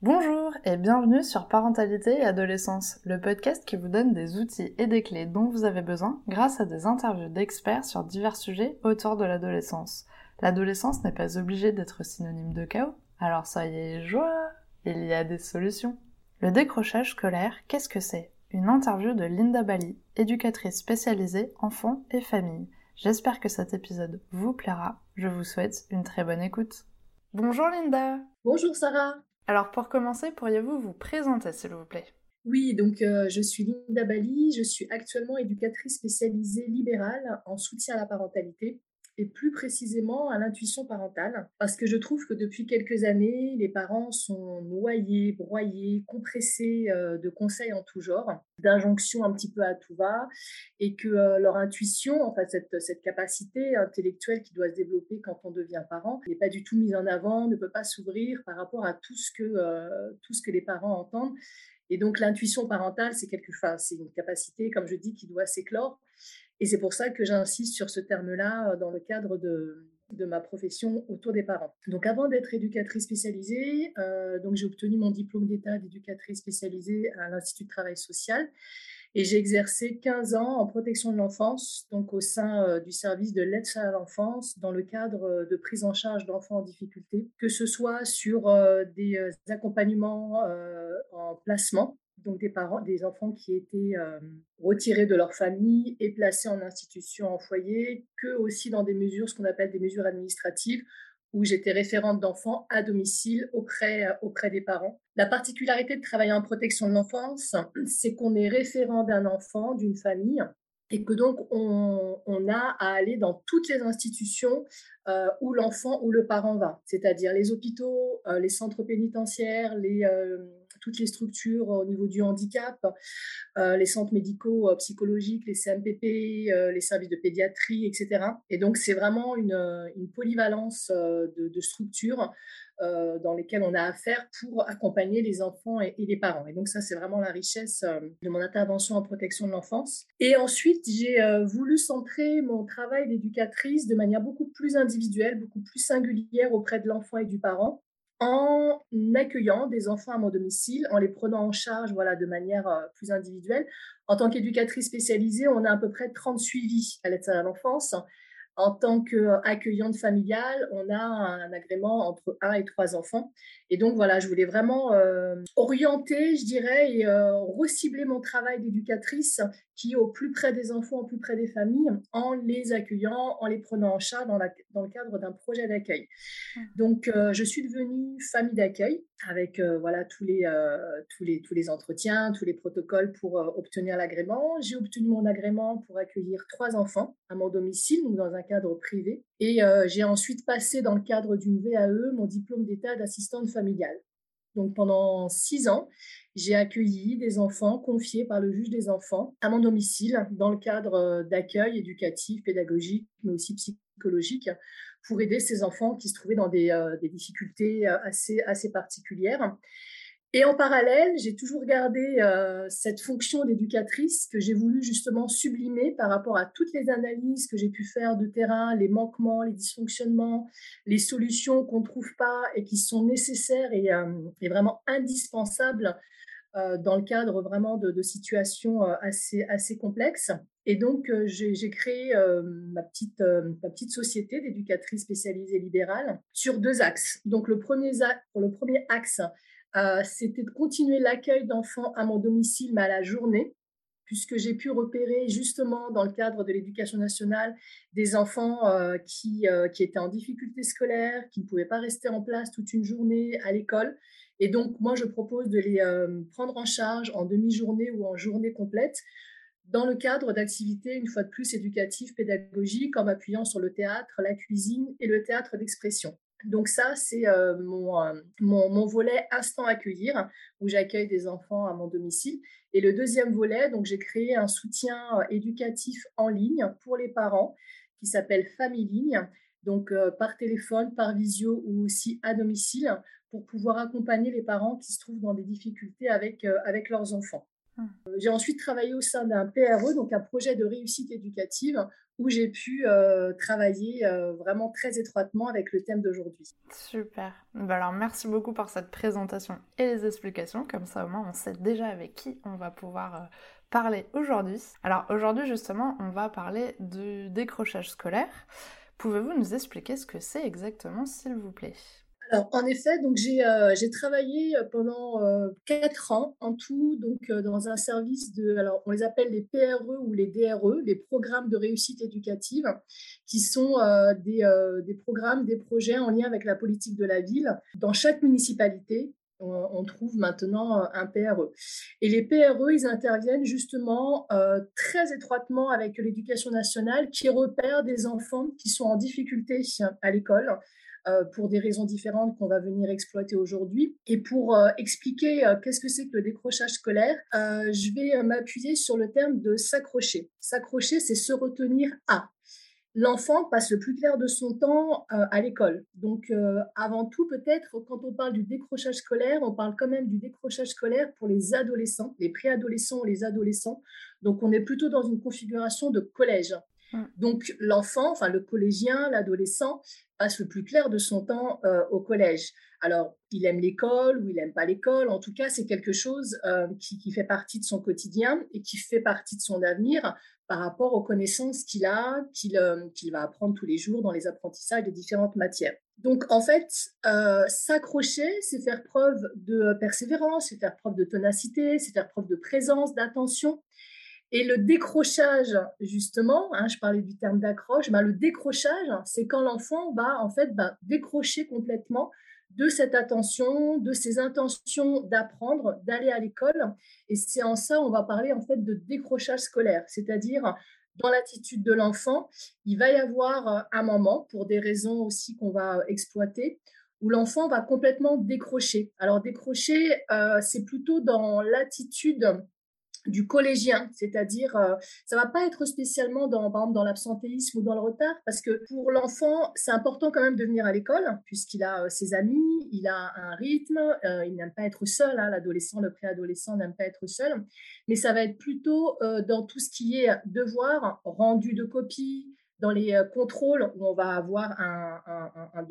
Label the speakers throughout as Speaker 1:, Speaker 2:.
Speaker 1: Bonjour et bienvenue sur Parentalité et Adolescence, le podcast qui vous donne des outils et des clés dont vous avez besoin grâce à des interviews d'experts sur divers sujets autour de l'adolescence. L'adolescence n'est pas obligée d'être synonyme de chaos, alors soyez joie, il y a des solutions. Le décrochage scolaire, qu'est-ce que c'est? Une interview de Linda Bali, éducatrice spécialisée enfants et famille. J'espère que cet épisode vous plaira. Je vous souhaite une très bonne écoute. Bonjour Linda.
Speaker 2: Bonjour Sarah.
Speaker 1: Alors pour commencer, pourriez-vous vous présenter s'il vous plaît?
Speaker 2: Oui, donc euh, je suis Linda Bali, je suis actuellement éducatrice spécialisée libérale en soutien à la parentalité et plus précisément à l'intuition parentale, parce que je trouve que depuis quelques années, les parents sont noyés, broyés, compressés euh, de conseils en tout genre, d'injonctions un petit peu à tout va, et que euh, leur intuition, en fait, cette, cette capacité intellectuelle qui doit se développer quand on devient parent, n'est pas du tout mise en avant, ne peut pas s'ouvrir par rapport à tout ce que, euh, tout ce que les parents entendent. Et donc l'intuition parentale, c'est quelque, enfin, c'est une capacité, comme je dis, qui doit s'éclore. Et c'est pour ça que j'insiste sur ce terme-là euh, dans le cadre de, ma profession autour des parents. Donc avant d'être éducatrice spécialisée, euh, donc j'ai obtenu mon diplôme d'état d'éducatrice spécialisée à l'Institut de travail social et j'ai exercé 15 ans en protection de l'enfance, donc au sein euh, du service de l'aide à l'enfance, dans le cadre de prise en charge d'enfants en difficulté, que ce soit sur des accompagnements en placement, donc des parents, des enfants qui étaient euh, retirés de leur famille et placés en institution, en foyer, que aussi dans des mesures, ce qu'on appelle des mesures administratives, où j'étais référente d'enfants à domicile auprès, euh, auprès des parents. La particularité de travailler en protection de l'enfance, c'est qu'on est référent d'un enfant, d'une famille, et que donc on, a à aller dans toutes les institutions euh, où l'enfant ou le parent va, c'est-à-dire les hôpitaux, les centres pénitentiaires, les toutes les structures au niveau du handicap, euh, les centres médicaux euh, psychologiques, les CMPP, euh, les services de pédiatrie, etc. Et donc, c'est vraiment une, polyvalence de, structures dans lesquelles on a affaire pour accompagner les enfants et, les parents. Et donc, ça, c'est vraiment la richesse de mon intervention en protection de l'enfance. Et ensuite, j'ai voulu centrer mon travail d'éducatrice de manière beaucoup plus individuelle, beaucoup plus singulière auprès de l'enfant et du parent en accueillant des enfants à mon domicile, en les prenant en charge voilà, de manière euh, plus individuelle. En tant qu'éducatrice spécialisée, on a à peu près 30 suivis à l'aide à l'enfance en tant qu'accueillante familiale, on a un agrément entre 1 et 3 enfants. Et donc, voilà, je voulais vraiment euh, orienter, je dirais, et euh, recibler mon travail d'éducatrice qui est au plus près des enfants, au plus près des familles, en les accueillant, en les prenant en charge dans, dans le cadre d'un projet d'accueil. Donc, euh, je suis devenue famille d'accueil avec voilà tous les, tous, les, tous les entretiens, tous les protocoles pour obtenir l'agrément. J'ai obtenu mon agrément pour accueillir trois enfants à mon domicile, donc dans un cadre privé. Et euh, j'ai ensuite passé dans le cadre d'une VAE mon diplôme d'état d'assistante familiale. Donc pendant six ans, j'ai accueilli des enfants confiés par le juge des enfants à mon domicile dans le cadre euh, d'accueil éducatif, pédagogique, mais aussi psychologique, pour aider ces enfants qui se trouvaient dans des, euh, difficultés assez, assez particulières. Et en parallèle, j'ai toujours gardé euh, cette fonction d'éducatrice que j'ai voulu justement sublimer par rapport à toutes les analyses que j'ai pu faire de terrain, les manquements, les dysfonctionnements, les solutions qu'on ne trouve pas et qui sont nécessaires et, euh, vraiment indispensables euh, dans le cadre vraiment de, situations assez, assez complexes. Et donc, j'ai créé ma, petite, ma petite société d'éducatrice spécialisée libérale sur deux axes. Donc, le premier, le premier axe, euh, c'était de continuer l'accueil d'enfants à mon domicile, mais à la journée, puisque j'ai pu repérer justement dans le cadre de l'éducation nationale des enfants euh, qui, euh, qui étaient en difficulté scolaire, qui ne pouvaient pas rester en place toute une journée à l'école. Et donc, moi, je propose de les prendre en charge en demi-journée ou en journée complète dans le cadre d'activités, une fois de plus, éducatives, pédagogiques, en m'appuyant sur le théâtre, la cuisine et le théâtre d'expression. Donc ça, c'est euh, euh, mon, volet instant accueillir, où j'accueille des enfants à mon domicile. Et le deuxième volet, donc j'ai créé un soutien euh, éducatif en ligne pour les parents qui s'appelle Famille Ligne, donc par téléphone, par visio ou aussi à domicile, pour pouvoir accompagner les parents qui se trouvent dans des difficultés avec, avec leurs enfants. Mmh. J'ai ensuite travaillé au sein d'un PRE, donc un projet de réussite éducative, où j'ai pu euh, travailler euh, vraiment très étroitement avec le thème d'aujourd'hui.
Speaker 1: Super. Bah alors merci beaucoup pour cette présentation et les explications. Comme ça au moins on sait déjà avec qui on va pouvoir euh, parler aujourd'hui. Alors aujourd'hui justement on va parler du décrochage scolaire. Pouvez-vous nous expliquer ce que c'est exactement s'il vous plaît?
Speaker 2: Alors, en effet, donc j'ai euh, travaillé pendant euh, quatre ans en tout, donc euh, dans un service de, alors on les appelle les PRE ou les DRE, les programmes de réussite éducative, qui sont des, des, programmes, des projets en lien avec la politique de la ville. Dans chaque municipalité, on, trouve maintenant un PRE. Et les PRE, ils interviennent justement très étroitement avec l'éducation nationale, qui repère des enfants qui sont en difficulté à l'école euh, pour des raisons différentes qu'on va venir exploiter aujourd'hui. Et pour euh, expliquer euh, qu'est-ce que c'est que le décrochage scolaire, je vais m'appuyer sur le terme de s'accrocher. S'accrocher, c'est se retenir à l'enfant passe le plus clair de son temps à l'école. Donc, avant tout, peut-être, quand on parle du décrochage scolaire, on parle quand même du décrochage scolaire pour les adolescents, les préadolescents ou les adolescents. Donc, on est plutôt dans une configuration de collège. Mmh. Donc, l'enfant, enfin le collégien, l'adolescent, passe le plus clair de son temps euh, au collège. Alors, il aime l'école ou il n'aime pas l'école. En tout cas, c'est quelque chose euh, qui, fait partie de son quotidien et qui fait partie de son avenir par rapport aux connaissances qu'il a, qu'il euh, va apprendre tous les jours dans les apprentissages de différentes matières. Donc, en fait, s'accrocher, c'est faire preuve de persévérance, c'est faire preuve de ténacité, c'est faire preuve de présence, d'attention. Et le décrochage, justement, hein, je parlais du terme d'accroche, ben, le décrochage, c'est quand l'enfant va en fait ben, décrocher complètement de cette attention, de ses intentions d'apprendre, d'aller à l'école. Et c'est en ça, on va parler en fait de décrochage scolaire, c'est-à-dire dans l'attitude de l'enfant, il va y avoir un moment, pour des raisons aussi qu'on va exploiter, où l'enfant va complètement décrocher. Alors décrocher, euh, c'est plutôt dans l'attitude du collégien, c'est-à-dire euh, ça va pas être spécialement dans dans l'absentéisme ou dans le retard parce que pour l'enfant c'est important quand même de venir à l'école puisqu'il a euh, ses amis, il a un rythme, euh, il n'aime pas être seul, hein, l'adolescent, le préadolescent n'aime pas être seul, mais ça va être plutôt dans tout ce qui est devoir, rendu de copie, dans les euh, contrôles où on va avoir un, un,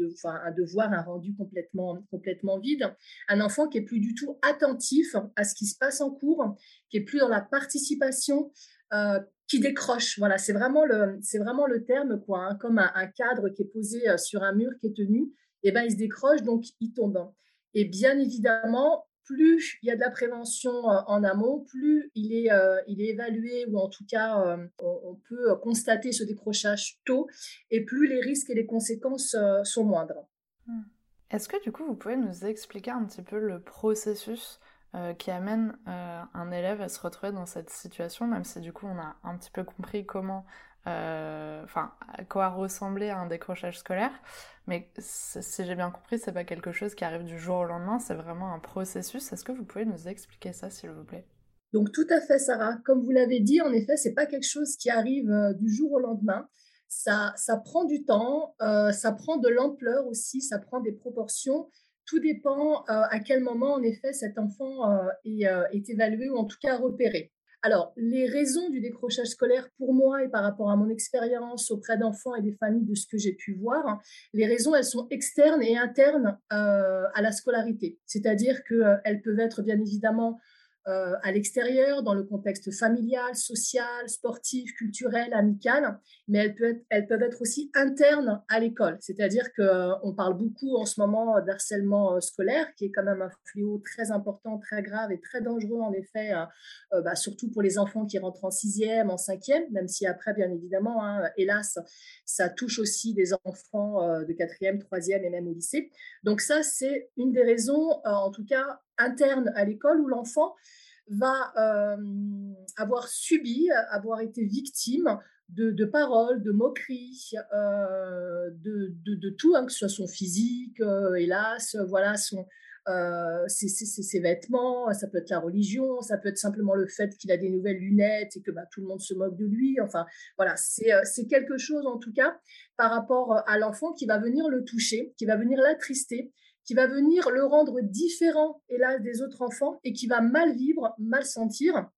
Speaker 2: devoir, un rendu complètement, complètement vide, un enfant qui est plus du tout attentif à ce qui se passe en cours, qui est plus dans la participation, euh, qui décroche. Voilà, c'est vraiment le, c'est vraiment le terme quoi, hein, comme un, cadre qui est posé euh, sur un mur qui est tenu, et eh ben il se décroche donc il tombe. Et bien évidemment, plus il y a de la prévention euh, en amont, plus il est, euh, il est évalué ou en tout cas euh, on, peut constater ce décrochage tôt et plus les risques et les conséquences sont moindres.
Speaker 1: Hmm. Est-ce que du coup vous pouvez nous expliquer un petit peu le processus qui amène un élève à se retrouver dans cette situation, même si du coup on a un petit peu compris comment enfin, à quoi ressemblait un décrochage scolaire. Mais si j'ai bien compris, c'est pas quelque chose qui arrive du jour au lendemain, c'est vraiment un processus. Est-ce que vous pouvez nous expliquer ça, s'il vous plaît?
Speaker 2: Donc, tout à fait, Sarah. Comme vous l'avez dit, en effet, c'est pas quelque chose qui arrive euh, du jour au lendemain. Ça, ça prend du temps, euh, ça prend de l'ampleur aussi, ça prend des proportions. Tout dépend à quel moment, en effet, cet enfant est évalué ou en tout cas repéré. Alors, les raisons du décrochage scolaire, pour moi et par rapport à mon expérience auprès d'enfants et des familles, de ce que j'ai pu voir, les raisons, elles sont externes et internes euh, à la scolarité. C'est-à-dire qu'elles euh, peuvent être bien évidemment euh, à l'extérieur, dans le contexte familial, social, sportif, culturel, amical, mais elles peuvent être, elles peuvent être aussi internes à l'école. C'est-à-dire qu'on euh, parle beaucoup en ce moment d'harcèlement euh, scolaire, qui est quand même un fléau très important, très grave et très dangereux en effet, bah, surtout pour les enfants qui rentrent en sixième, en cinquième, même si après, bien évidemment, hein, hélas, ça touche aussi des enfants de quatrième, troisième et même au lycée. Donc ça, c'est une des raisons, en tout cas, interne à l'école où l'enfant va euh, avoir subi, avoir été victime de, paroles, de moqueries, euh, de, tout, hein, que ce soit son physique, euh, hélas, voilà, son, ses, vêtements, ça peut être la religion, ça peut être simplement le fait qu'il a des nouvelles lunettes et que bah, tout le monde se moque de lui. Enfin, voilà, c'est quelque chose en tout cas par rapport à l'enfant qui va venir le toucher, qui va venir l'attrister, qui va venir le rendre différent, hélas, des autres enfants et qui va mal vivre, mal sentir.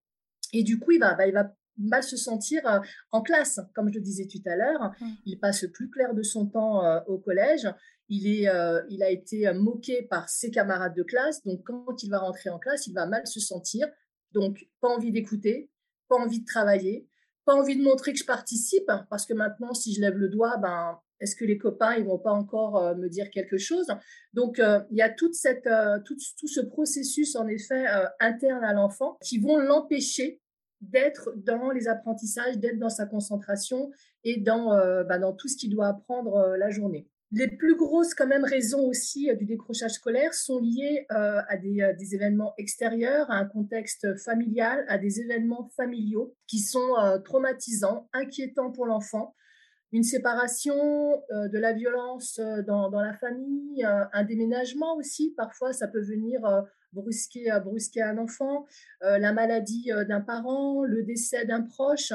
Speaker 2: Et du coup, il va, bah, il va mal se sentir euh, en classe. Comme je le disais tout à l'heure, mmh. il passe le plus clair de son temps euh, au collège. Il, est, euh, il a été moqué par ses camarades de classe. Donc, quand il va rentrer en classe, il va mal se sentir. Donc, pas envie d'écouter, pas envie de travailler, pas envie de montrer que je participe. Parce que maintenant, si je lève le doigt, ben, est-ce que les copains ils vont pas encore me dire quelque chose? Donc il y a cette, tout, ce processus en effet interne à l'enfant qui vont l'empêcher d'être dans les apprentissages, d'être dans sa concentration et dans, euh, bah, dans tout ce qu'il doit apprendre euh, la journée. Les plus grosses quand même raisons aussi euh, du décrochage scolaire sont liées à des, événements extérieurs, à un contexte familial, à des événements familiaux qui sont traumatisants, inquiétants pour l'enfant. Une séparation, de la violence dans, dans la famille, un déménagement aussi, parfois ça peut venir brusquer, euh, brusquer un enfant, euh, la maladie euh, d'un parent, le décès d'un proche.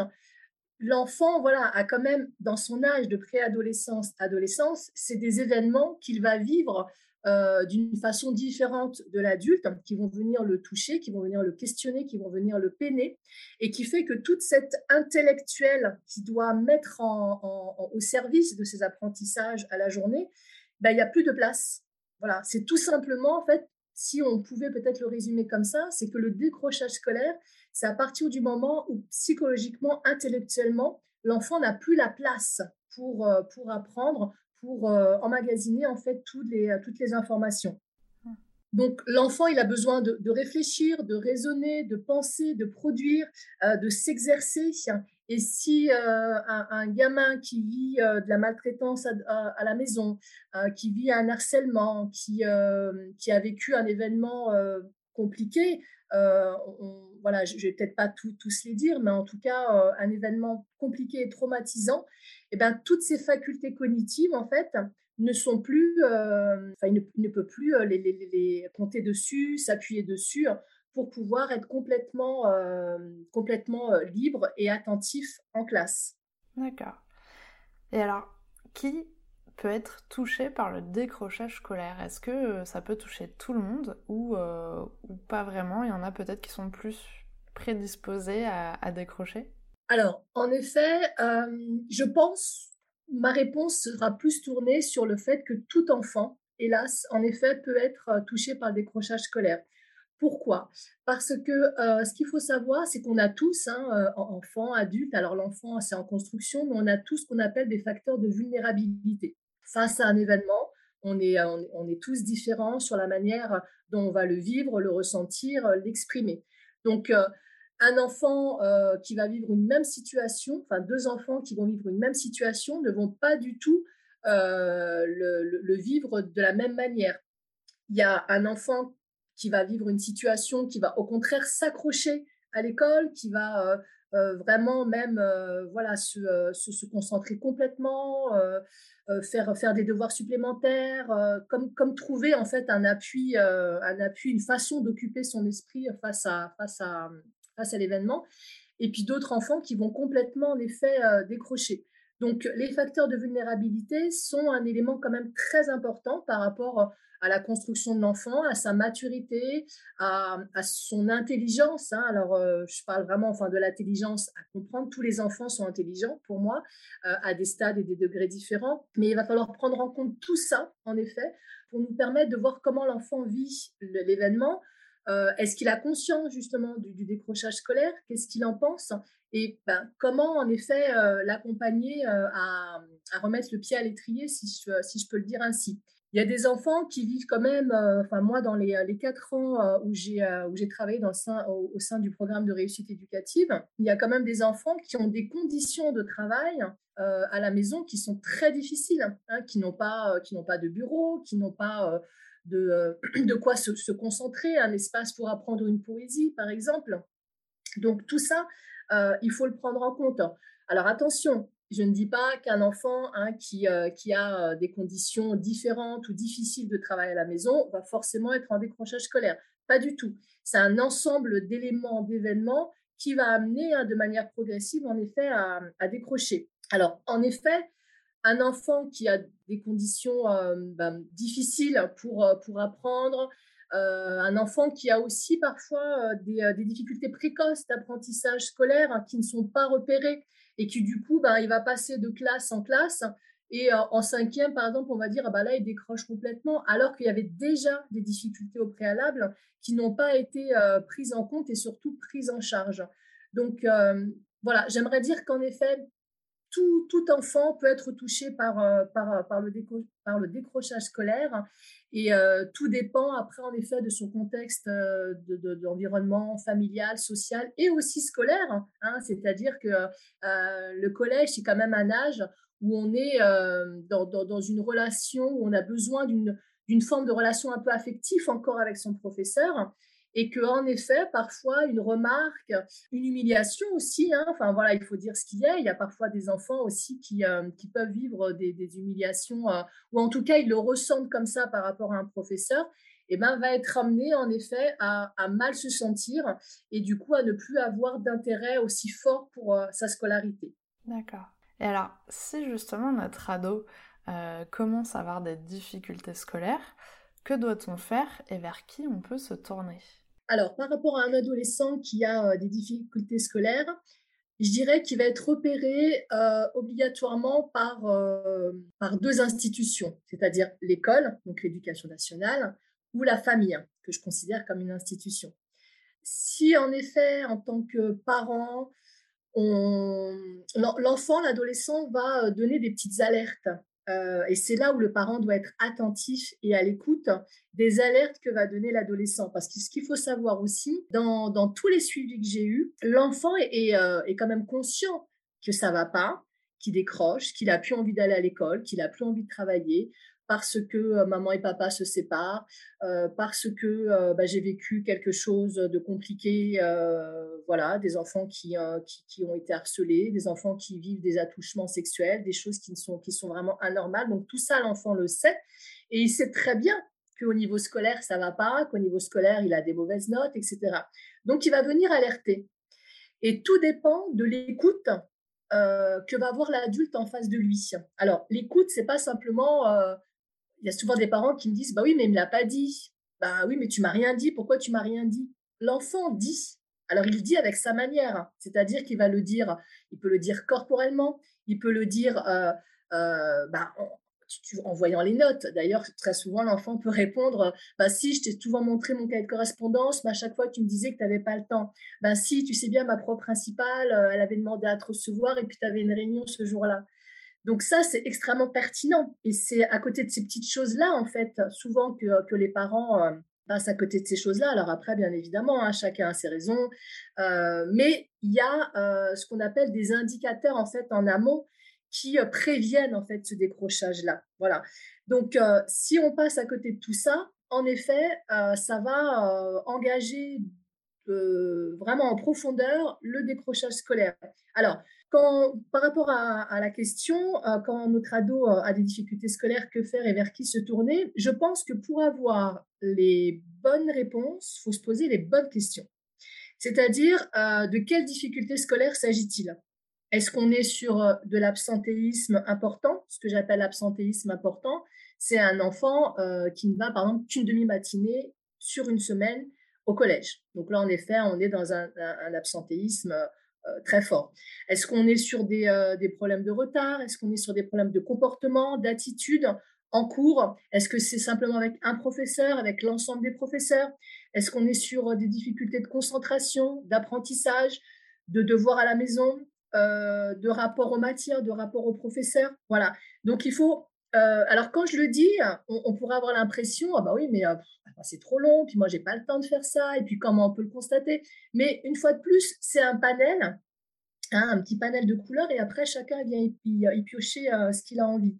Speaker 2: L'enfant, voilà, a quand même dans son âge de préadolescence, adolescence, c'est des événements qu'il va vivre d'une façon différente de l'adulte, qui vont venir le toucher, qui vont venir le questionner, qui vont venir le peiner, et qui fait que toute cette intellectuelle qui doit mettre au service de ses apprentissages à la journée, ben, il n'y a plus de place. Voilà, c'est tout simplement en fait si on pouvait peut-être le résumer comme ça, c'est que le décrochage scolaire, c'est à partir du moment où psychologiquement, intellectuellement, l'enfant n'a plus la place pour, euh, pour apprendre, pour euh, emmagasiner en fait toutes les, toutes les informations. Mmh. Donc l'enfant, il a besoin de, réfléchir, de raisonner, de penser, de produire, euh, de s'exercer. Et si euh, un, gamin qui vit euh, de la maltraitance à, la maison, euh, qui vit un harcèlement, qui, qui a vécu un événement compliqué, voilà, je ne vais peut-être pas tous les dire, mais en tout cas, un événement compliqué et traumatisant, et eh ben, toutes ces facultés cognitives, en fait, ne sont plus, enfin, il, ne, peut plus les, les, compter dessus, s'appuyer dessus pour pouvoir être complètement, euh, complètement euh, libre et attentif en classe.
Speaker 1: D'accord. Et alors, qui peut être touché par le décrochage scolaire? Est-ce que euh, ça peut toucher tout le monde ou, ou pas vraiment? Il y en a peut-être qui sont plus prédisposés à, décrocher?
Speaker 2: Alors, en effet, je pense, ma réponse sera plus tournée sur le fait que tout enfant, hélas, en effet, peut être touché par le décrochage scolaire. Pourquoi? Parce que euh, ce qu'il faut savoir, c'est qu'on a tous, hein, euh, enfants, adultes, alors l'enfant c'est en construction, mais on a tous ce qu'on appelle des facteurs de vulnérabilité. Face à un événement, on est, on, est tous différents sur la manière dont on va le vivre, le ressentir, l'exprimer. Donc, euh, un enfant qui va vivre une même situation, enfin deux enfants qui vont vivre une même situation ne vont pas du tout le, vivre de la même manière. Il y a un enfant qui va vivre une situation qui va au contraire s'accrocher à l'école, qui va euh, euh, vraiment même euh, voilà se, se, concentrer complètement, faire faire des devoirs supplémentaires, comme comme trouver en fait un appui un appui une façon d'occuper son esprit face à face à face à l'événement. Et puis d'autres enfants qui vont complètement en effet décrocher. Donc les facteurs de vulnérabilité sont un élément quand même très important par rapport à la construction de l'enfant, à sa maturité, à, son intelligence. Hein. Alors, euh, je parle vraiment enfin, de l'intelligence à comprendre. Tous les enfants sont intelligents pour moi, euh, à des stades et des degrés différents. Mais il va falloir prendre en compte tout ça, en effet, pour nous permettre de voir comment l'enfant vit l'événement. Euh, est-ce qu'il a conscience justement du, décrochage scolaire? Qu'est-ce qu'il en pense? Et ben, comment en effet l'accompagner à, remettre le pied à l'étrier, si je peux le dire ainsi? Il y a des enfants qui vivent quand même, euh, enfin moi dans les, les quatre ans euh, où j'ai euh, où j'ai travaillé au, sein du programme de réussite éducative, il y a quand même des enfants qui ont des conditions de travail à la maison qui sont très difficiles, hein, qui n'ont pas qui n'ont pas de bureau, qui n'ont pas de, de quoi se, se, concentrer, un espace pour apprendre une poésie par exemple. Donc tout ça, il faut le prendre en compte. Alors attention, je ne dis pas qu'un enfant hein, qui, euh, qui, a euh, des conditions différentes ou difficiles de travail à la maison va forcément être en décrochage scolaire. Pas du tout. C'est un ensemble d'éléments, d'événements qui va amener hein, de manière progressive, en effet, à, décrocher. Alors, en effet, un enfant qui a des conditions ben, difficiles pour, pour apprendre, un enfant qui a aussi parfois des, des, difficultés précoces d'apprentissage scolaire hein, qui ne sont pas repérées et qui du coup, ben, il va passer de classe en classe. Et en cinquième, par exemple, on va dire, ben là, il décroche complètement, alors qu'il y avait déjà des difficultés au préalable qui n'ont pas été prises en compte et surtout prises en charge. Donc, voilà, j'aimerais dire qu'en effet, tout, enfant peut être touché par, euh, par, le, décrochage scolaire et euh, tout dépend après en effet de son contexte euh, d'environnement familial, social et aussi scolaire. Hein, C'est-à-dire que le collège, c'est quand même un âge où on est dans, dans, une relation, où on a besoin d'une forme de relation un peu affective encore avec son professeur et que en effet parfois une remarque, une humiliation aussi, hein, enfin voilà, il faut dire ce qu'il y a. Il y a parfois des enfants aussi qui, euh, qui peuvent vivre des, humiliations euh, ou en tout cas ils le ressentent comme ça par rapport à un professeur. Et eh ben, va être amené en effet à, mal se sentir et du coup à ne plus avoir d'intérêt aussi fort pour euh, sa scolarité.
Speaker 1: D'accord. Et alors, si justement notre ado commence à avoir des difficultés scolaires, que doit-on faire et vers qui on peut se tourner?
Speaker 2: Alors, par rapport à un adolescent qui a euh, des difficultés scolaires, je dirais qu'il va être repéré euh, obligatoirement par, euh, par deux institutions, c'est-à-dire l'école, donc l'éducation nationale, ou la famille, que je considère comme une institution. Si en effet, en tant que parent, l'enfant, l'adolescent va donner des petites alertes euh, et c'est là où le parent doit être attentif et à l'écoute des alertes que va donner l'adolescent. Parce que ce qu'il faut savoir aussi, dans, dans, tous les suivis que j'ai eus, l'enfant est, euh, est, quand même conscient que ça va pas, qu'il décroche, qu'il a plus envie d'aller à l'école, qu'il a plus envie de travailler, parce que maman et papa se séparent, parce que bah, j'ai vécu quelque chose de compliqué, voilà, des enfants qui, qui, ont été harcelés, des enfants qui vivent des attouchements sexuels, des choses qui, sont, qui sont vraiment anormales. Donc tout ça, l'enfant le sait et il sait très bien qu'au niveau scolaire, ça va pas, qu'au niveau scolaire, il a des mauvaises notes, etc. Donc il va venir alerter. Et tout dépend de l'écoute que va avoir l'adulte en face de lui. Alors, l'écoute, c'est pas simplement il y a souvent des parents qui me disent Bah oui, mais il ne me l'a pas dit. Bah oui, mais tu m'as rien dit. Pourquoi tu m'as rien dit? L'enfant dit. Alors il dit avec sa manière, c'est-à-dire qu'il va le dire, il peut le dire corporellement, il peut le dire euh, euh, bah, en, voyant les notes. D'ailleurs, très souvent, l'enfant peut répondre bah, Si, je t'ai souvent montré mon cahier de correspondance, mais à chaque fois, tu me disais que tu n'avais pas le temps. Bah, si, tu sais bien, ma prof principale, euh, elle avait demandé à te recevoir et puis tu avais une réunion ce jour-là. Donc ça, c'est extrêmement pertinent. Et c'est à côté de ces petites choses-là, en fait, souvent que, que les parents euh, passent à côté de ces choses-là. Alors après, bien évidemment, hein, chacun a ses raisons. Euh, mais il y a euh, ce qu'on appelle des indicateurs, en fait, en amont qui préviennent, en fait, ce décrochage-là. Voilà. Donc, si on passe à côté de tout ça, en effet, ça va engager vraiment en profondeur le décrochage scolaire. Alors, par rapport à, la question, euh, quand notre ado euh, a des difficultés scolaires, que faire et vers qui se tourner Je pense que pour avoir les bonnes réponses, il faut se poser les bonnes questions. C'est-à-dire, euh, de quelles difficultés scolaires s'agit-il? Est-ce qu'on est sur de l'absentéisme important? Ce que j'appelle l'absentéisme important, c'est un enfant qui ne va, par exemple, qu'une demi-matinée sur une semaine au collège. Donc là, en effet, on est dans un, un absentéisme euh, très fort. Est-ce qu'on est sur euh, des, problèmes de retard? Est-ce qu'on est sur des problèmes de comportement, d'attitude en cours? Est-ce que c'est simplement avec un professeur, avec l'ensemble des professeurs? Est-ce qu'on est sur euh, des difficultés de concentration, d'apprentissage, de devoirs à la maison, de rapport aux matières, de rapport aux professeurs? Voilà. Donc il faut alors quand je le dis, on, pourrait avoir l'impression, ah bah oui, mais c'est trop long, puis moi j'ai pas le temps de faire ça, et puis comment on peut le constater? Mais une fois de plus, c'est un panel, hein, un petit panel de couleurs, et après chacun vient y, piocher euh, ce qu'il a envie.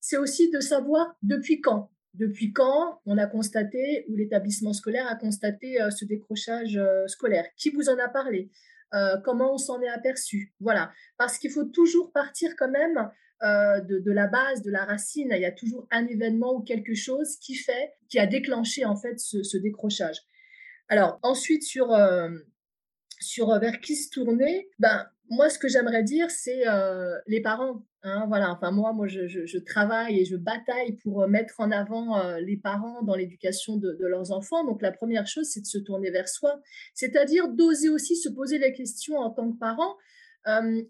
Speaker 2: C'est aussi de savoir depuis quand. Depuis quand on a constaté, ou l'établissement scolaire a constaté euh, ce décrochage euh, scolaire? Qui vous en a parlé? Comment on s'en est aperçu? Voilà, parce qu'il faut toujours partir quand même euh, de, la base, de la racine. Il y a toujours un événement ou quelque chose qui fait, qui a déclenché en fait ce, décrochage. Alors ensuite sur euh, sur vers qui se tourner, ben moi, ce que j'aimerais dire, c'est euh, les parents. Hein, voilà. Enfin, moi, moi, je, travaille et je bataille pour euh, mettre en avant euh, les parents dans l'éducation de, leurs enfants. Donc, la première chose, c'est de se tourner vers soi, c'est-à-dire d'oser aussi se poser la question en tant que parent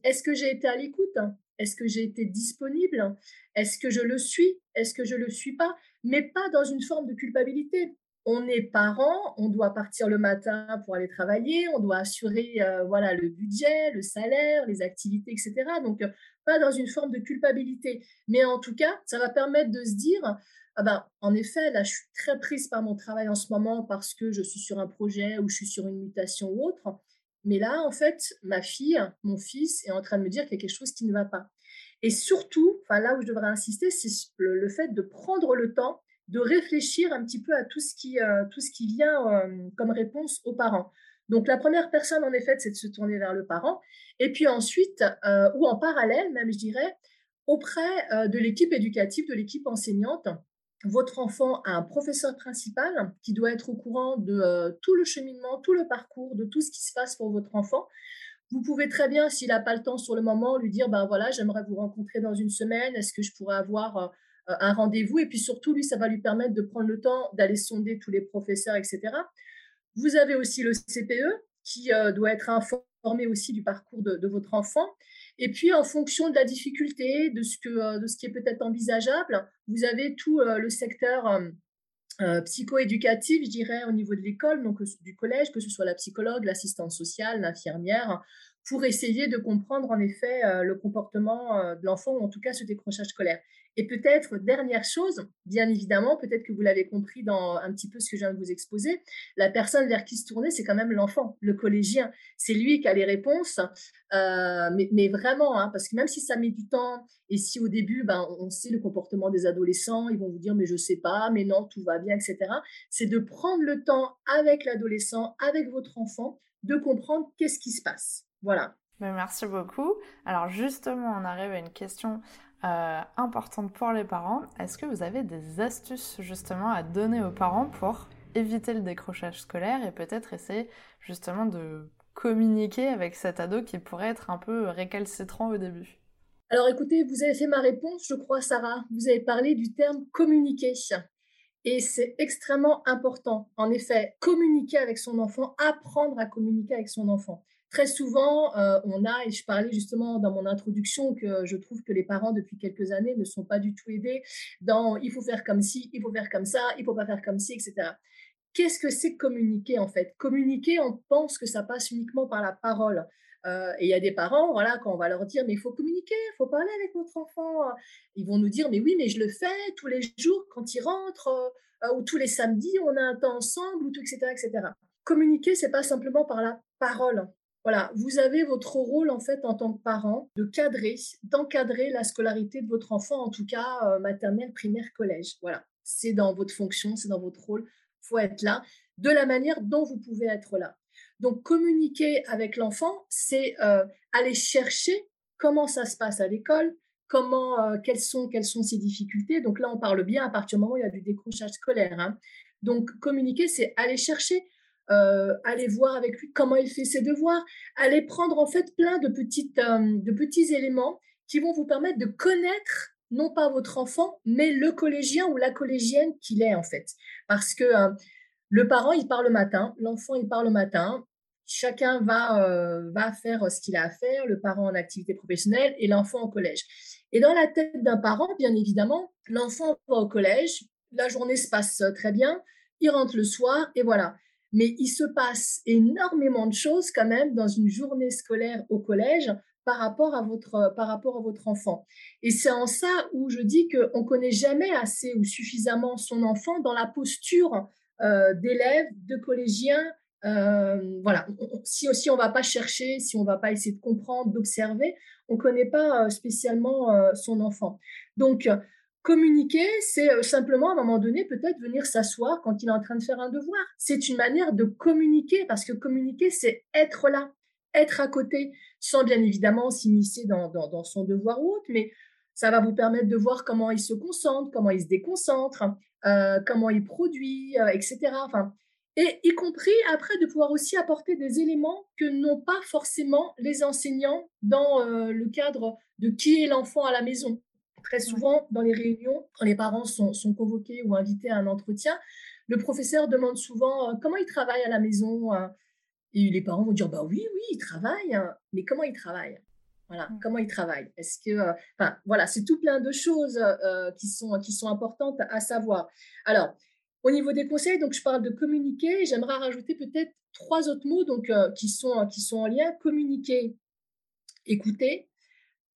Speaker 2: est-ce que j'ai été à l'écoute? Est-ce que j'ai été disponible? Est-ce que je le suis? Est-ce que je le suis pas? Mais pas dans une forme de culpabilité. On est parent, on doit partir le matin pour aller travailler, on doit assurer euh, voilà le budget, le salaire, les activités, etc. Donc euh, pas dans une forme de culpabilité, mais en tout cas, ça va permettre de se dire ah ben en effet là je suis très prise par mon travail en ce moment parce que je suis sur un projet ou je suis sur une mutation ou autre, mais là en fait ma fille, mon fils est en train de me dire qu'il y a quelque chose qui ne va pas. Et surtout, là où je devrais insister, c'est le fait de prendre le temps de réfléchir un petit peu à tout ce qui, euh, tout ce qui vient euh, comme réponse aux parents. Donc la première personne, en effet, c'est de se tourner vers le parent. Et puis ensuite, euh, ou en parallèle, même je dirais, auprès de l'équipe éducative, de l'équipe enseignante, votre enfant a un professeur principal qui doit être au courant de tout le cheminement, tout le parcours, de tout ce qui se passe pour votre enfant. Vous pouvez très bien, s'il n'a pas le temps sur le moment, lui dire, ben voilà, j'aimerais vous rencontrer dans une semaine, est-ce que je pourrais avoir euh, un rendez-vous? Et puis surtout, lui, ça va lui permettre de prendre le temps d'aller sonder tous les professeurs, etc. Vous avez aussi le CPE qui euh, doit être informé aussi du parcours de, votre enfant. Et puis, en fonction de la difficulté, de ce, que, euh, de ce qui est peut-être envisageable, vous avez tout le secteur psycho-éducatif, je dirais, au niveau de l'école, donc du collège, que ce soit la psychologue, l'assistante sociale, l'infirmière, pour essayer de comprendre en effet le comportement de l'enfant ou en tout cas ce décrochage scolaire. Et peut-être, dernière chose, bien évidemment, peut-être que vous l'avez compris dans un petit peu ce que je viens de vous exposer, la personne vers qui se tourner, c'est quand même l'enfant, le collégien. C'est lui qui a les réponses, euh, mais, vraiment, hein, parce que même si ça met du temps, et si au début, ben, on sait le comportement des adolescents, ils vont vous dire, mais je sais pas, mais non, tout va bien, etc. C'est de prendre le temps avec l'adolescent, avec votre enfant, de comprendre qu'est-ce qui se passe. Voilà.
Speaker 1: Merci beaucoup. Alors justement, on arrive à une question euh, importante pour les parents. Est-ce que vous avez des astuces justement à donner aux parents pour éviter le décrochage scolaire et peut-être essayer justement de communiquer avec cet ado qui pourrait être un peu récalcitrant au début?
Speaker 2: Alors écoutez, vous avez fait ma réponse, je crois, Sarah. Vous avez parlé du terme communiquer. Et c'est extrêmement important. En effet, communiquer avec son enfant, apprendre à communiquer avec son enfant. Très souvent, euh, on a, et je parlais justement dans mon introduction que je trouve que les parents depuis quelques années ne sont pas du tout aidés dans il faut faire comme ci, il faut faire comme ça, il faut pas faire comme ci, etc. Qu'est-ce que c'est communiquer en fait? Communiquer, on pense que ça passe uniquement par la parole. Euh, et il y a des parents, voilà, quand on va leur dire, mais il faut communiquer, il faut parler avec votre enfant, ils vont nous dire, mais oui, mais je le fais tous les jours quand il rentre, euh, ou tous les samedis, on a un temps ensemble, ou tout, etc., etc. Communiquer, c'est pas simplement par la parole. Voilà, vous avez votre rôle en fait en tant que parent de cadrer, d'encadrer la scolarité de votre enfant, en tout cas euh, maternelle, primaire, collège. Voilà, c'est dans votre fonction, c'est dans votre rôle. Il faut être là de la manière dont vous pouvez être là. Donc communiquer avec l'enfant, c'est euh, aller chercher comment ça se passe à l'école, comment, euh, quelles sont, quelles sont ses difficultés. Donc là, on parle bien à partir du moment où il y a du décrochage scolaire. Hein. Donc communiquer, c'est aller chercher euh, aller voir avec lui comment il fait ses devoirs, aller prendre en fait plein de, petites, euh, de petits éléments qui vont vous permettre de connaître non pas votre enfant, mais le collégien ou la collégienne qu'il est en fait. Parce que euh, le parent, il part le matin, l'enfant, il part le matin, chacun va, va faire ce qu'il a à faire, le parent en activité professionnelle et l'enfant au collège. Et dans la tête d'un parent, bien évidemment, l'enfant va au collège, la journée se passe très bien, il rentre le soir et voilà mais il se passe énormément de choses quand même dans une journée scolaire au collège par rapport à votre, par rapport à votre enfant. Et c'est en ça où je dis qu'on ne connaît jamais assez ou suffisamment son enfant dans la posture euh, d'élève, de collégien. Euh, voilà, si aussi on ne va pas chercher, si on ne va pas essayer de comprendre, d'observer, on ne connaît pas euh, spécialement son enfant. Donc, Communiquer, c'est euh, simplement à un moment donné peut-être venir s'asseoir quand il est en train de faire un devoir. C'est une manière de communiquer parce que communiquer, c'est être là, être à côté, sans bien évidemment s'immiscer dans, son devoir ou autre, mais ça va vous permettre de voir comment il se concentre, comment il se déconcentre, euh, comment il produit, euh, etc. Enfin, et y compris après de pouvoir aussi apporter des éléments que n'ont pas forcément les enseignants dans le cadre de qui est l'enfant à la maison. Très souvent, dans les réunions, quand les parents sont, convoqués ou invités à un entretien, le professeur demande souvent euh, comment il travaille à la maison. Euh, et les parents vont dire bah oui, oui, il travaille, hein. mais comment il travaille voilà, mmh. comment il travaille Est-ce que, enfin, voilà, c'est tout plein de choses qui sont qui sont importantes à savoir. Alors, au niveau des conseils, donc je parle de communiquer. J'aimerais rajouter peut-être trois autres mots donc, euh, qui, sont, qui sont en lien. Communiquer, écouter,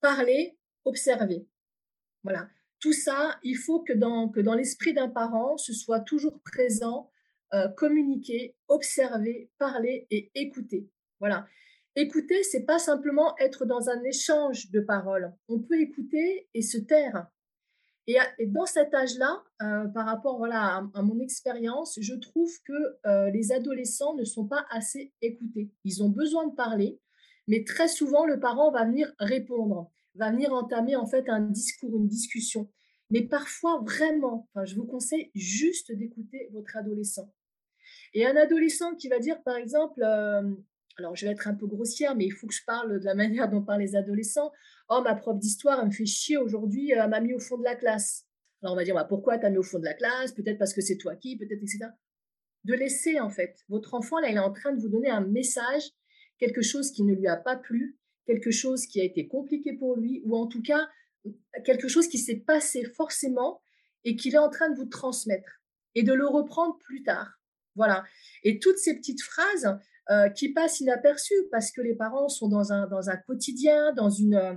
Speaker 2: parler, observer. Voilà. Tout ça, il faut que dans, que dans l'esprit d'un parent, ce soit toujours présent, euh, communiquer, observer, parler et écouter. Voilà. Écouter, c'est pas simplement être dans un échange de paroles. On peut écouter et se taire. Et, dans cet âge-là, euh, par rapport voilà, à, mon expérience, je trouve que euh, les adolescents ne sont pas assez écoutés. Ils ont besoin de parler, mais très souvent, le parent va venir répondre, va venir entamer en fait un discours, une discussion. Mais parfois, vraiment, enfin, je vous conseille juste d'écouter votre adolescent. Et un adolescent qui va dire, par exemple, euh, alors je vais être un peu grossière, mais il faut que je parle de la manière dont parlent les adolescents. Oh, ma prof d'histoire, elle me fait chier aujourd'hui, elle m'a mis au fond de la classe. Alors on va dire, bah, pourquoi t'as mis au fond de la classe? Peut-être parce que c'est toi qui, peut-être, etc. De laisser, en fait. Votre enfant, là, il est en train de vous donner un message, quelque chose qui ne lui a pas plu, quelque chose qui a été compliqué pour lui, ou en tout cas, quelque chose qui s'est passé forcément et qu'il est en train de vous transmettre et de le reprendre plus tard. Voilà. Et toutes ces petites phrases, euh, qui passent inaperçues parce que les parents sont dans un, quotidien, dans une, euh,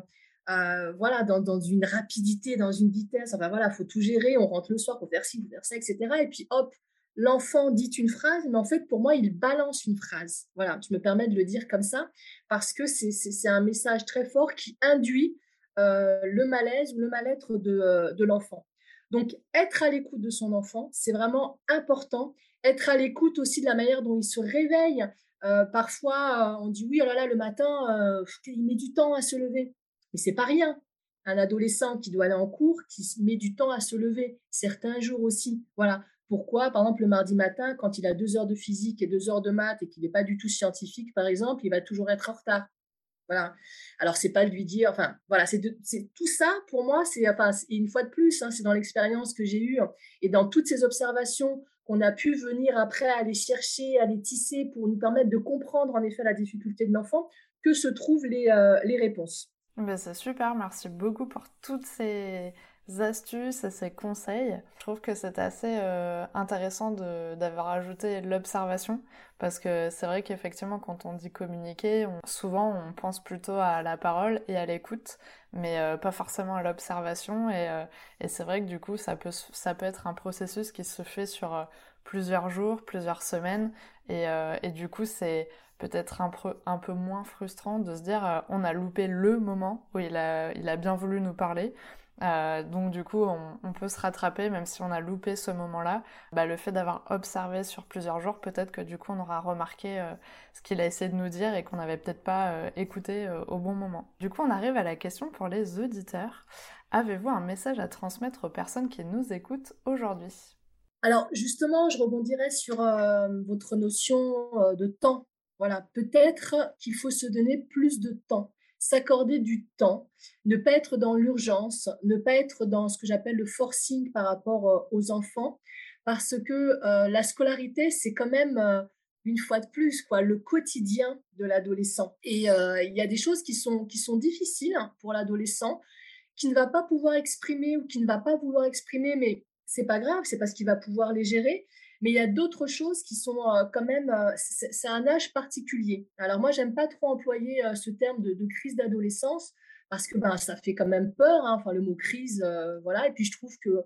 Speaker 2: euh, voilà, dans, une rapidité, dans une vitesse. Enfin faut tout gérer. On rentre le soir, faut faire ci, faut faire ça, etc. Et puis hop, l'enfant dit une phrase, mais en fait, pour moi, il balance une phrase. Voilà, je me permets de le dire comme ça, parce que c'est un message très fort qui induit le malaise ou le mal-être de, de l'enfant. Donc, être à l'écoute de son enfant, c'est vraiment important. Être à l'écoute aussi de la manière dont il se réveille, euh, parfois, euh, on dit oui, oh là là, le matin, euh, il met du temps à se lever. Mais c'est pas rien. Un adolescent qui doit aller en cours, qui met du temps à se lever, certains jours aussi. Voilà. Pourquoi, par exemple, le mardi matin, quand il a deux heures de physique et deux heures de maths et qu'il n'est pas du tout scientifique, par exemple, il va toujours être en retard. Voilà. Alors, c'est pas de lui dire, enfin, voilà, c'est tout ça, pour moi, c'est, enfin, une fois de plus, hein, c'est dans l'expérience que j'ai eue et dans toutes ces observations qu'on a pu venir après aller chercher, aller tisser pour nous permettre de comprendre en effet la difficulté de l'enfant, que se trouvent les, euh, les réponses.
Speaker 1: Ben c'est super, merci beaucoup pour toutes ces astuces et ces conseils. Je trouve que c'est assez euh, intéressant d'avoir ajouté l'observation parce que c'est vrai qu'effectivement quand on dit communiquer, souvent on pense plutôt à la parole et à l'écoute, mais euh, pas forcément à l'observation et, euh, et c'est vrai que du coup ça peut, ça peut être un processus qui se fait sur plusieurs jours, plusieurs semaines et, et du coup c'est peut-être un, un, peu moins frustrant de se dire on a loupé le moment où il a, il a bien voulu nous parler euh, donc du coup, on, peut se rattraper, même si on a loupé ce moment-là. Bah, le fait d'avoir observé sur plusieurs jours, peut-être que du coup, on aura remarqué euh, ce qu'il a essayé de nous dire et qu'on n'avait peut-être pas euh, écouté au bon moment. Du coup, on arrive à la question pour les auditeurs. Avez-vous un message à transmettre aux personnes qui nous écoutent aujourd'hui?
Speaker 2: Alors justement, je rebondirai sur votre notion de temps. Voilà, peut-être qu'il faut se donner plus de temps s'accorder du temps, ne pas être dans l'urgence, ne pas être dans ce que j'appelle le forcing par rapport euh, aux enfants, parce que euh, la scolarité, c'est quand même, euh, une fois de plus, quoi, le quotidien de l'adolescent. Et il y a des choses qui sont, qui sont difficiles pour l'adolescent, qui ne va pas pouvoir exprimer ou qui ne va pas vouloir exprimer, mais c'est pas grave, c'est parce qu'il va pouvoir les gérer. Mais il y a d'autres choses qui sont euh, quand même, euh, c'est un âge particulier. Alors moi, j'aime pas trop employer euh, ce terme de, crise d'adolescence parce que ben, ça fait quand même peur, hein, enfin le mot crise, voilà. Et puis je trouve que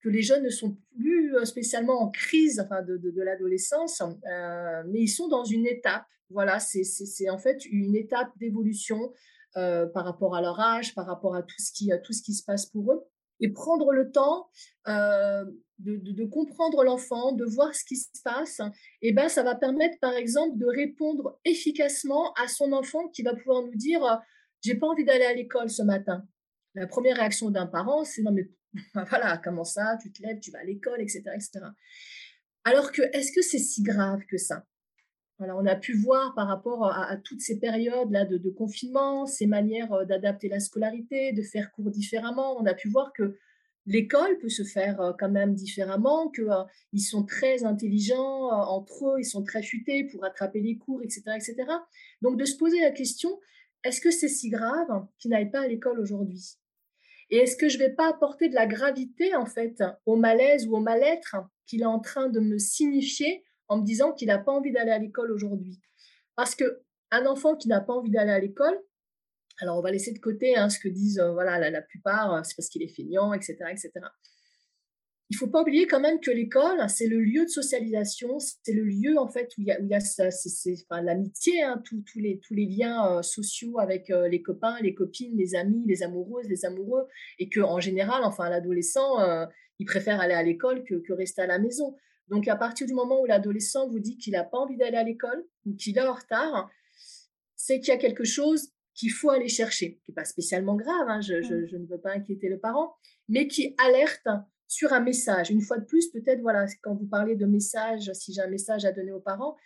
Speaker 2: que les jeunes ne sont plus spécialement en crise enfin, de, de, l'adolescence, mais ils sont dans une étape. Voilà, c'est en fait une étape d'évolution par rapport à leur âge, par rapport à tout ce qui, tout ce qui se passe pour eux et prendre le temps de, comprendre l'enfant, de voir ce qui se passe, et ben ça va permettre par exemple de répondre efficacement à son enfant qui va pouvoir nous dire euh, j'ai pas envie d'aller à l'école ce matin. La première réaction d'un parent, c'est non mais voilà comment ça, tu te lèves, tu vas à l'école, etc., etc. Alors que, est-ce que c'est si grave que ça? Voilà, on a pu voir par rapport à, toutes ces périodes-là de, de, confinement, ces manières d'adapter la scolarité, de faire cours différemment. On a pu voir que l'école peut se faire euh, quand même différemment, qu'ils euh, sont très intelligents euh, entre eux, ils sont très futés pour attraper les cours, etc., etc. Donc de se poser la question, est-ce que c'est si grave qu'ils n'aillent pas à l'école aujourd'hui? Et est-ce que je ne vais pas apporter de la gravité, en fait, au malaise ou au mal-être qu'il est en train de me signifier en me disant qu'il n'a pas envie d'aller à l'école aujourd'hui? Parce que un enfant qui n'a pas envie d'aller à l'école, alors, on va laisser de côté hein, ce que disent euh, voilà, la, plupart, euh, c'est parce qu'il est feignant, etc., etc. Il faut pas oublier quand même que l'école, c'est le lieu de socialisation, c'est le lieu en fait où il y a, où a l'amitié, hein, tous les, tous les liens euh, sociaux avec les copains, les copines, les amis, les amoureuses, les amoureux, et que en général, enfin l'adolescent, il préfère aller à l'école que, que rester à la maison. Donc à partir du moment où l'adolescent vous dit qu'il n'a pas envie d'aller à l'école ou qu'il est en retard, c'est qu'il y a quelque chose qu'il faut aller chercher, qui n'est pas spécialement grave, hein, je, ne veux pas inquiéter le parent, mais qui alerte sur un message. Une fois de plus, peut-être, voilà, quand vous parlez de message, si j'ai un message à donner aux parents,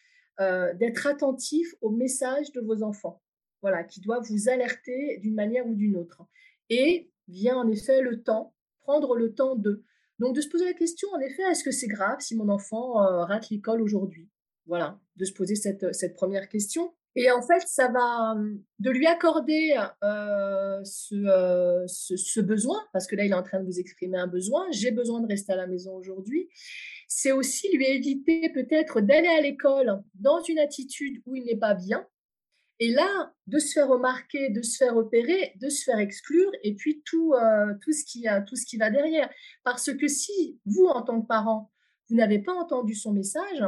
Speaker 2: euh, d'être attentif au message de vos enfants, voilà, qui doit vous alerter d'une manière ou d'une autre. Et vient en effet le temps, prendre le temps de. Donc, de se poser la question, en effet, est-ce que c'est grave si mon enfant euh, rate l'école aujourd'hui? Voilà, de se poser cette, cette première question. Et en fait, ça va de lui accorder ce, besoin, parce que là, il est en train de vous exprimer un besoin. J'ai besoin de rester à la maison aujourd'hui. C'est aussi lui éviter peut-être d'aller à l'école dans une attitude où il n'est pas bien. Et là, de se faire remarquer, de se faire opérer, de se faire exclure, et puis tout, tout, ce qui, tout ce qui va derrière. Parce que si vous, en tant que parent, vous n'avez pas entendu son message,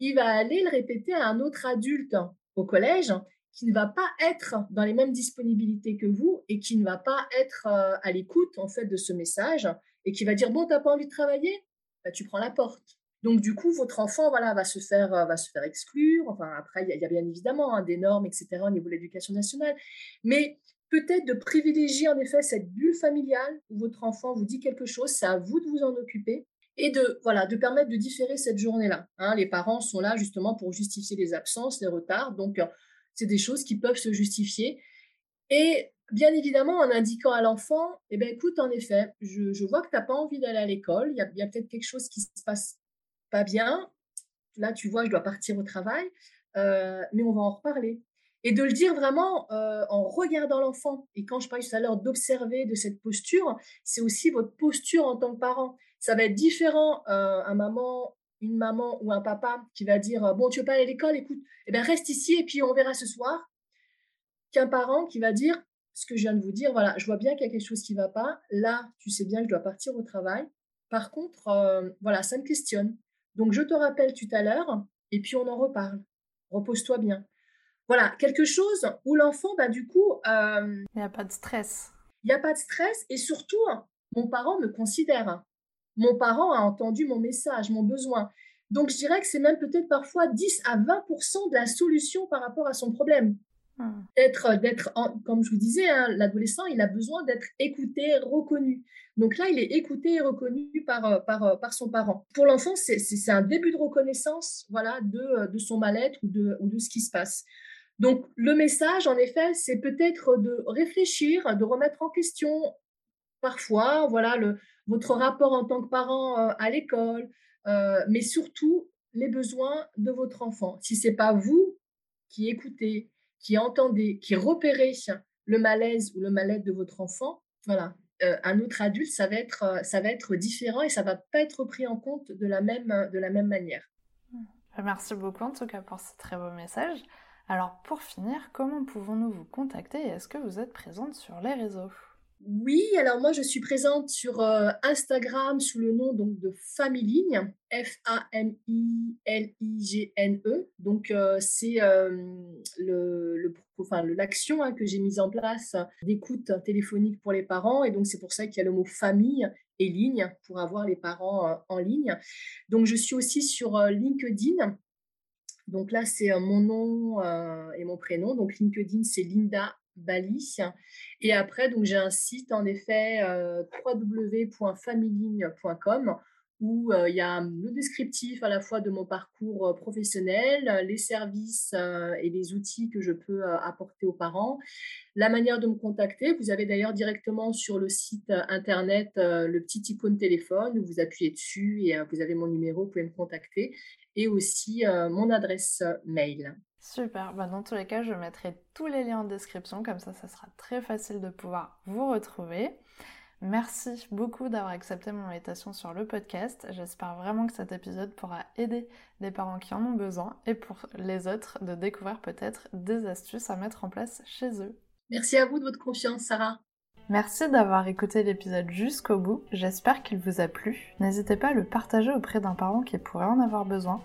Speaker 2: il va aller le répéter à un autre adulte au collège qui ne va pas être dans les mêmes disponibilités que vous et qui ne va pas être euh, à l'écoute en fait de ce message et qui va dire bon t'as pas envie de travailler? Bah, tu prends la porte. Donc du coup votre enfant voilà va se faire euh, va se faire exclure. Enfin après il y, a bien évidemment hein, des normes etc au niveau de l'éducation nationale. Mais peut-être de privilégier en effet cette bulle familiale où votre enfant vous dit quelque chose c'est à vous de vous en occuper et de voilà de permettre de différer cette journée-là. Hein. les parents sont là justement pour justifier les absences, les retards, donc euh, c'est des choses qui peuvent se justifier. Et bien évidemment, en indiquant à l'enfant, eh ben écoute, en effet, je, vois que tu n'as pas envie d'aller à l'école, il y a, peut-être quelque chose qui se passe pas bien. Là, tu vois, je dois partir au travail, euh, mais on va en reparler. Et de le dire vraiment euh, en regardant l'enfant. Et quand je parlais tout à l'heure d'observer de cette posture, c'est aussi votre posture en tant que parent ça va être différent euh, un maman, une maman ou un papa qui va dire bon tu veux pas aller à l'école, écoute, eh ben reste ici et puis on verra ce soir, qu'un parent qui va dire ce que je viens de vous dire, voilà, je vois bien qu'il y a quelque chose qui va pas. Là, tu sais bien que je dois partir au travail. Par contre, euh, voilà, ça me questionne. Donc je te rappelle tout à l'heure et puis on en reparle. Repose-toi bien. Voilà, quelque chose où l'enfant, bah, du coup...
Speaker 1: Euh, il n'y a pas de stress.
Speaker 2: Il n'y a pas de stress et surtout, mon parent me considère. Mon parent a entendu mon message, mon besoin. Donc, je dirais que c'est même peut-être parfois 10 à 20% de la solution par rapport à son problème. Hmm. D'être, d'être, comme je vous disais, hein, l'adolescent, il a besoin d'être écouté, reconnu. Donc là, il est écouté et reconnu par, euh, par, euh, par son parent. Pour l'enfant, c'est, c'est, un début de reconnaissance voilà, de, euh, de son mal-être ou de, ou de ce qui se passe. Donc le message, en effet, c'est peut-être de réfléchir, de remettre en question parfois, voilà, le, votre rapport en tant que parent euh, à l'école, euh, mais surtout les besoins de votre enfant. Si c'est pas vous qui écoutez, qui entendez, qui repérez le malaise ou le mal-être de votre enfant, voilà, euh, un autre adulte, ça va être, ça va être différent et ça va pas être pris en compte de la même, de la même manière.
Speaker 1: Merci beaucoup en tout cas pour ce très beau message. Alors pour finir, comment pouvons-nous vous contacter et est-ce que vous êtes présente sur les réseaux?
Speaker 2: Oui, alors moi je suis présente sur euh, Instagram sous le nom donc de Familigne, F-A-M-I-L-I-G-N-E. Donc euh, c'est euh, le, enfin, l'action hein, que j'ai mise en place d'écoute téléphonique pour les parents et donc c'est pour ça qu'il y a le mot famille et ligne pour avoir les parents en ligne. Donc je suis aussi sur LinkedIn. Donc là c'est mon nom et mon prénom. Donc LinkedIn c'est Linda Bali. Et après, donc j'ai un site en effet euh, www.familigne.com où euh, il y a le descriptif à la fois de mon parcours euh, professionnel, les services et les outils que je peux apporter aux parents, la manière de me contacter. Vous avez d'ailleurs directement sur le site internet le petit icône téléphone où vous appuyez dessus et vous avez mon numéro, vous pouvez me contacter et aussi mon adresse mail.
Speaker 1: Super, bah, dans tous les cas, je mettrai tous les liens en description, comme ça, ça sera très facile de pouvoir vous retrouver. Merci beaucoup d'avoir accepté mon invitation sur le podcast. J'espère vraiment que cet épisode pourra aider les parents qui en ont besoin et pour les autres de découvrir peut-être des astuces à mettre en place chez eux.
Speaker 2: Merci à vous de votre confiance, Sarah.
Speaker 1: Merci d'avoir écouté l'épisode jusqu'au bout. J'espère qu'il vous a plu. N'hésitez pas à le partager auprès d'un parent qui pourrait en avoir besoin